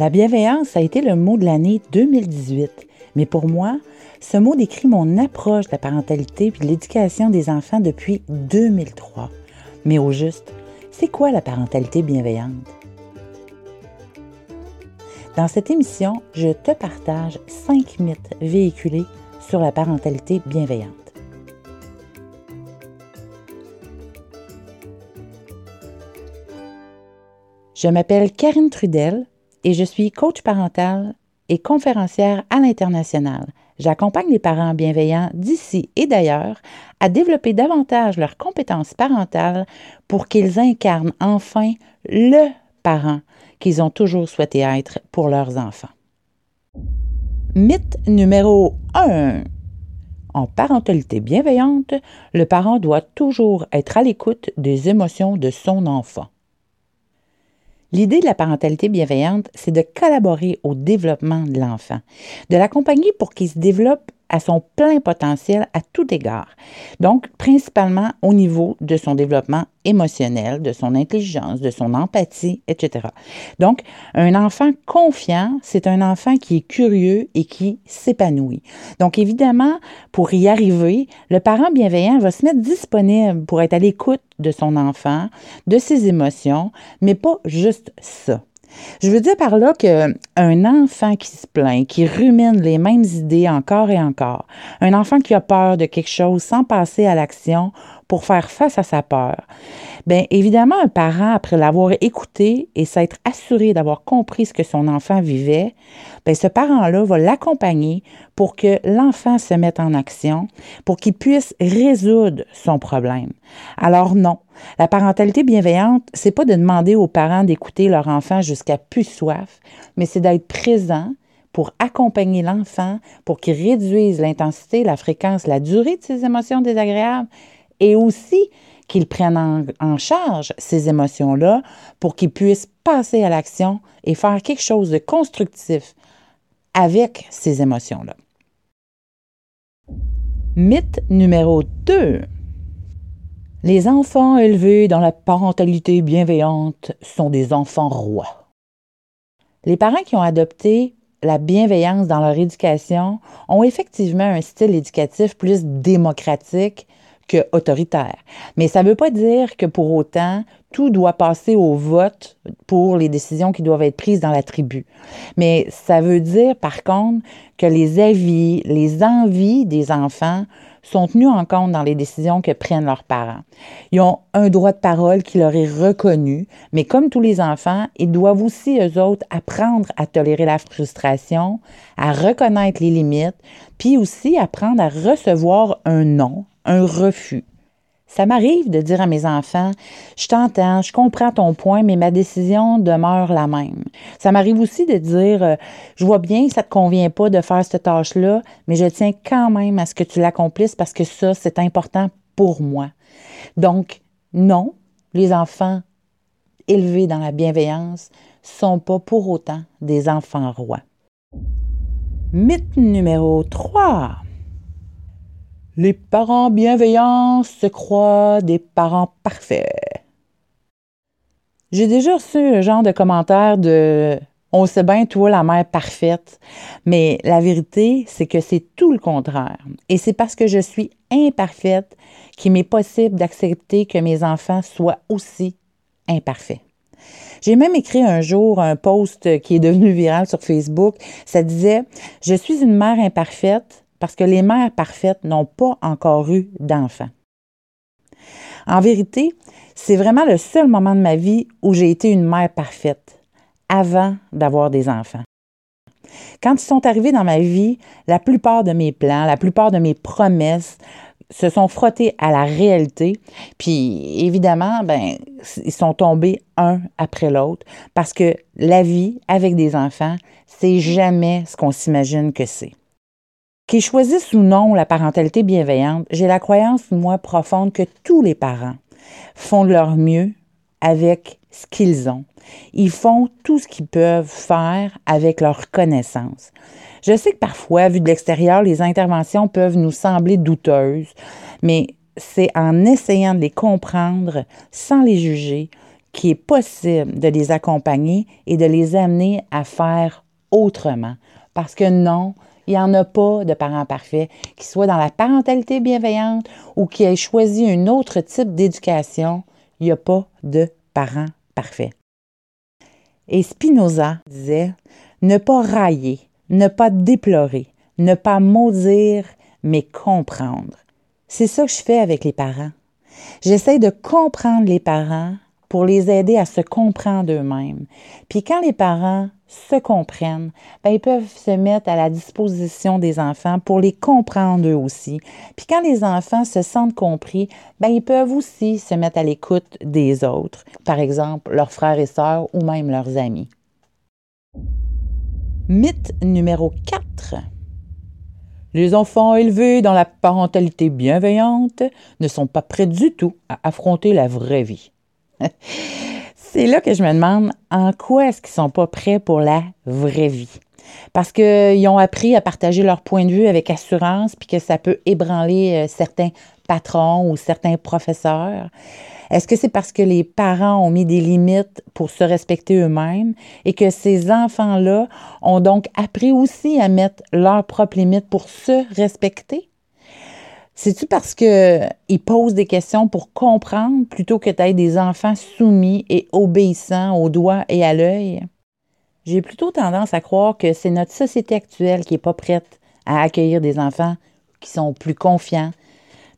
La bienveillance a été le mot de l'année 2018, mais pour moi, ce mot décrit mon approche de la parentalité et de l'éducation des enfants depuis 2003. Mais au juste, c'est quoi la parentalité bienveillante? Dans cette émission, je te partage cinq mythes véhiculés sur la parentalité bienveillante. Je m'appelle Karine Trudel et je suis coach parental et conférencière à l'international. J'accompagne les parents bienveillants d'ici et d'ailleurs à développer davantage leurs compétences parentales pour qu'ils incarnent enfin le parent qu'ils ont toujours souhaité être pour leurs enfants. Mythe numéro 1. En parentalité bienveillante, le parent doit toujours être à l'écoute des émotions de son enfant. L'idée de la parentalité bienveillante, c'est de collaborer au développement de l'enfant, de l'accompagner pour qu'il se développe à son plein potentiel à tout égard. Donc, principalement au niveau de son développement émotionnel, de son intelligence, de son empathie, etc. Donc, un enfant confiant, c'est un enfant qui est curieux et qui s'épanouit. Donc, évidemment, pour y arriver, le parent bienveillant va se mettre disponible pour être à l'écoute de son enfant, de ses émotions, mais pas juste ça. Je veux dire par là qu'un enfant qui se plaint, qui rumine les mêmes idées encore et encore, un enfant qui a peur de quelque chose sans passer à l'action pour faire face à sa peur, bien évidemment, un parent, après l'avoir écouté et s'être assuré d'avoir compris ce que son enfant vivait, bien, ce parent-là va l'accompagner pour que l'enfant se mette en action, pour qu'il puisse résoudre son problème. Alors non, la parentalité bienveillante, c'est pas de demander aux parents d'écouter leur enfant jusqu'à plus soif, mais c'est d'être présent pour accompagner l'enfant, pour qu'il réduise l'intensité, la fréquence, la durée de ses émotions désagréables et aussi qu'il prenne en, charge ces émotions-là pour qu'il puisse passer à l'action et faire quelque chose de constructif avec ces émotions-là. Mythe numéro 2. Les enfants élevés dans la parentalité bienveillante sont des enfants rois. Les parents qui ont adopté la bienveillance dans leur éducation ont effectivement un style éducatif plus démocratique autoritaire. Mais ça ne veut pas dire que pour autant, tout doit passer au vote pour les décisions qui doivent être prises dans la tribu. Mais ça veut dire, par contre, que les avis, les envies des enfants sont tenus en compte dans les décisions que prennent leurs parents. Ils ont un droit de parole qui leur est reconnu, mais comme tous les enfants, ils doivent aussi, eux autres, apprendre à tolérer la frustration, à reconnaître les limites, puis aussi apprendre à recevoir un non, un refus. Ça m'arrive de dire à mes enfants, je t'entends, je comprends ton point, mais ma décision demeure la même. Ça m'arrive aussi de dire, euh, je vois bien que ça ne te convient pas de faire cette tâche-là, mais je tiens quand même à ce que tu l'accomplisses parce que ça, c'est important pour moi. Donc, non, les enfants élevés dans la bienveillance sont pas pour autant des enfants rois. Mythe numéro 3. Les parents bienveillants se croient des parents parfaits. J'ai déjà reçu un genre de commentaire de On sait bien, toi, la mère parfaite. Mais la vérité, c'est que c'est tout le contraire. Et c'est parce que je suis imparfaite qu'il m'est possible d'accepter que mes enfants soient aussi imparfaits. J'ai même écrit un jour un post qui est devenu viral sur Facebook. Ça disait Je suis une mère imparfaite, parce que les mères parfaites n'ont pas encore eu d'enfants. En vérité, c'est vraiment le seul moment de ma vie où j'ai été une mère parfaite, avant d'avoir des enfants. Quand ils sont arrivés dans ma vie, la plupart de mes plans, la plupart de mes promesses se sont frottés à la réalité, puis évidemment, ben, ils sont tombés un après l'autre parce que la vie avec des enfants, c'est jamais ce qu'on s'imagine que c'est. Qu'ils choisissent ou non la parentalité bienveillante, j'ai la croyance, moi, profonde que tous les parents font de leur mieux avec ce qu'ils ont. Ils font tout ce qu'ils peuvent faire avec leur connaissance. Je sais que parfois, vu de l'extérieur, les interventions peuvent nous sembler douteuses, mais c'est en essayant de les comprendre sans les juger qu'il est possible de les accompagner et de les amener à faire autrement. Parce que non, il n'y en a pas de parents parfaits, qui soient dans la parentalité bienveillante ou qui aient choisi un autre type d'éducation. Il n'y a pas de parents parfaits. Et Spinoza disait ne pas railler, ne pas déplorer, ne pas maudire, mais comprendre. C'est ça que je fais avec les parents. J'essaie de comprendre les parents pour les aider à se comprendre eux-mêmes. Puis quand les parents se comprennent, ben, ils peuvent se mettre à la disposition des enfants pour les comprendre eux aussi. Puis quand les enfants se sentent compris, ben, ils peuvent aussi se mettre à l'écoute des autres, par exemple leurs frères et sœurs ou même leurs amis. Mythe numéro 4. Les enfants élevés dans la parentalité bienveillante ne sont pas prêts du tout à affronter la vraie vie. C'est là que je me demande en quoi est-ce qu'ils sont pas prêts pour la vraie vie? Parce qu'ils ont appris à partager leur point de vue avec assurance, puis que ça peut ébranler euh, certains patrons ou certains professeurs. Est-ce que c'est parce que les parents ont mis des limites pour se respecter eux-mêmes et que ces enfants-là ont donc appris aussi à mettre leurs propres limites pour se respecter? C'est-tu parce qu'ils posent des questions pour comprendre plutôt que d'être des enfants soumis et obéissants au doigt et à l'œil? J'ai plutôt tendance à croire que c'est notre société actuelle qui n'est pas prête à accueillir des enfants qui sont plus confiants,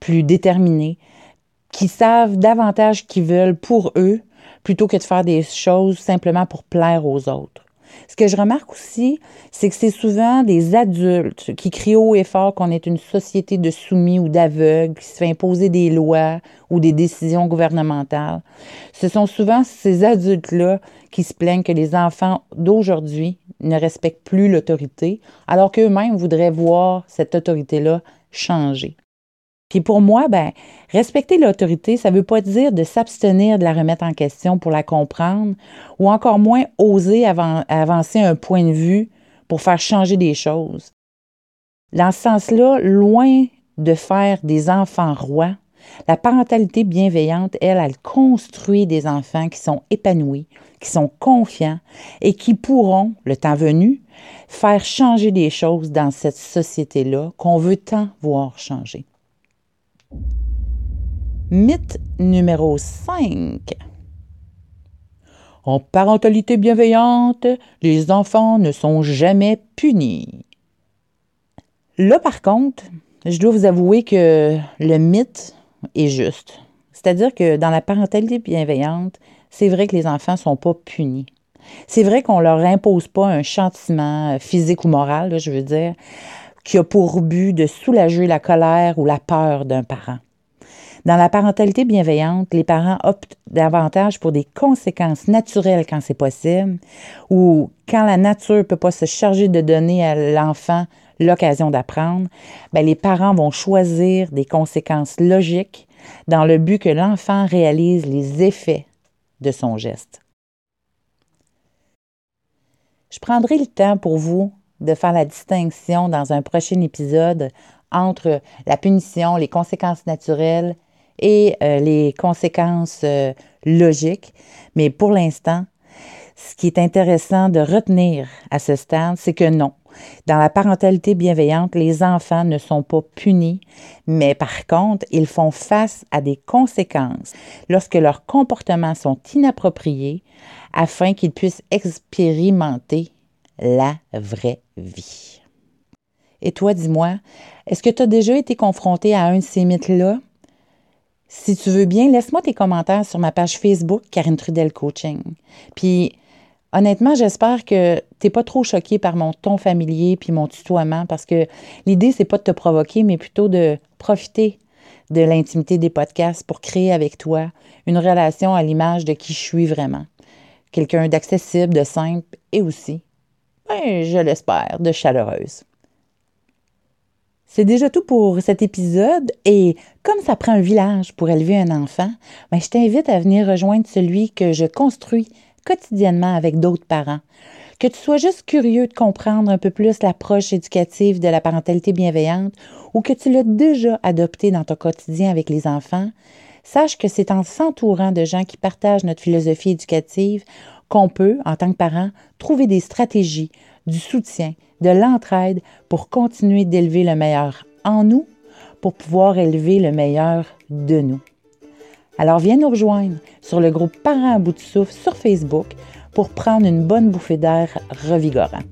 plus déterminés, qui savent davantage qu'ils veulent pour eux plutôt que de faire des choses simplement pour plaire aux autres. Ce que je remarque aussi, c'est que c'est souvent des adultes qui crient haut et fort qu'on est une société de soumis ou d'aveugles, qui se fait imposer des lois ou des décisions gouvernementales. Ce sont souvent ces adultes-là qui se plaignent que les enfants d'aujourd'hui ne respectent plus l'autorité, alors qu'eux-mêmes voudraient voir cette autorité-là changer. Puis pour moi, ben, respecter l'autorité, ça ne veut pas dire de s'abstenir de la remettre en question pour la comprendre, ou encore moins oser avancer un point de vue pour faire changer des choses. Dans ce sens-là, loin de faire des enfants rois, la parentalité bienveillante, elle, elle construit des enfants qui sont épanouis, qui sont confiants et qui pourront, le temps venu, faire changer des choses dans cette société-là qu'on veut tant voir changer. Mythe numéro 5. En parentalité bienveillante, les enfants ne sont jamais punis. Là, par contre, je dois vous avouer que le mythe est juste. C'est-à-dire que dans la parentalité bienveillante, c'est vrai que les enfants ne sont pas punis. C'est vrai qu'on ne leur impose pas un châtiment physique ou moral, je veux dire, qui a pour but de soulager la colère ou la peur d'un parent. Dans la parentalité bienveillante, les parents optent davantage pour des conséquences naturelles quand c'est possible, ou quand la nature ne peut pas se charger de donner à l'enfant l'occasion d'apprendre, ben, les parents vont choisir des conséquences logiques dans le but que l'enfant réalise les effets de son geste. Je prendrai le temps pour vous de faire la distinction dans un prochain épisode entre la punition, les conséquences naturelles et euh, les conséquences euh, logiques. Mais pour l'instant, ce qui est intéressant de retenir à ce stade, c'est que non. Dans la parentalité bienveillante, les enfants ne sont pas punis, mais par contre, ils font face à des conséquences lorsque leurs comportements sont inappropriés afin qu'ils puissent expérimenter la vraie vie. Et toi, dis-moi, est-ce que tu as déjà été confronté à un de ces mythes-là? Si tu veux bien, laisse-moi tes commentaires sur ma page Facebook, Karine Trudel Coaching. Puis, honnêtement, j'espère que tu n'es pas trop choqué par mon ton familier puis mon tutoiement parce que l'idée, c'est pas de te provoquer, mais plutôt de profiter de l'intimité des podcasts pour créer avec toi une relation à l'image de qui je suis vraiment. Quelqu'un d'accessible, de simple et aussi ben, je l'espère, de chaleureuse. C'est déjà tout pour cet épisode et comme ça prend un village pour élever un enfant, ben, je t'invite à venir rejoindre celui que je construis quotidiennement avec d'autres parents. Que tu sois juste curieux de comprendre un peu plus l'approche éducative de la parentalité bienveillante ou que tu l'as déjà adopté dans ton quotidien avec les enfants, Sache que c'est en s'entourant de gens qui partagent notre philosophie éducative qu'on peut, en tant que parent, trouver des stratégies, du soutien, de l'entraide pour continuer d'élever le meilleur en nous, pour pouvoir élever le meilleur de nous. Alors viens nous rejoindre sur le groupe Parents à bout de souffle sur Facebook pour prendre une bonne bouffée d'air revigorant.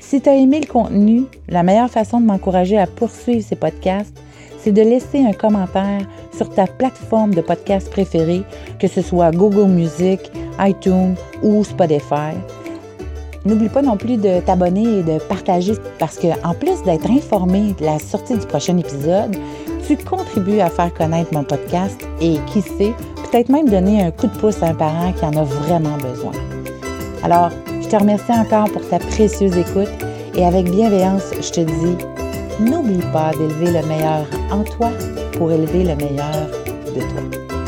Si tu as aimé le contenu, la meilleure façon de m'encourager à poursuivre ces podcasts, c'est de laisser un commentaire sur ta plateforme de podcast préférée, que ce soit Google Music, iTunes ou Spotify. N'oublie pas non plus de t'abonner et de partager parce que en plus d'être informé de la sortie du prochain épisode, tu contribues à faire connaître mon podcast et qui sait, peut-être même donner un coup de pouce à un parent qui en a vraiment besoin. Alors, je te remercie encore pour ta précieuse écoute et avec bienveillance, je te dis, n'oublie pas d'élever le meilleur en toi pour élever le meilleur de toi.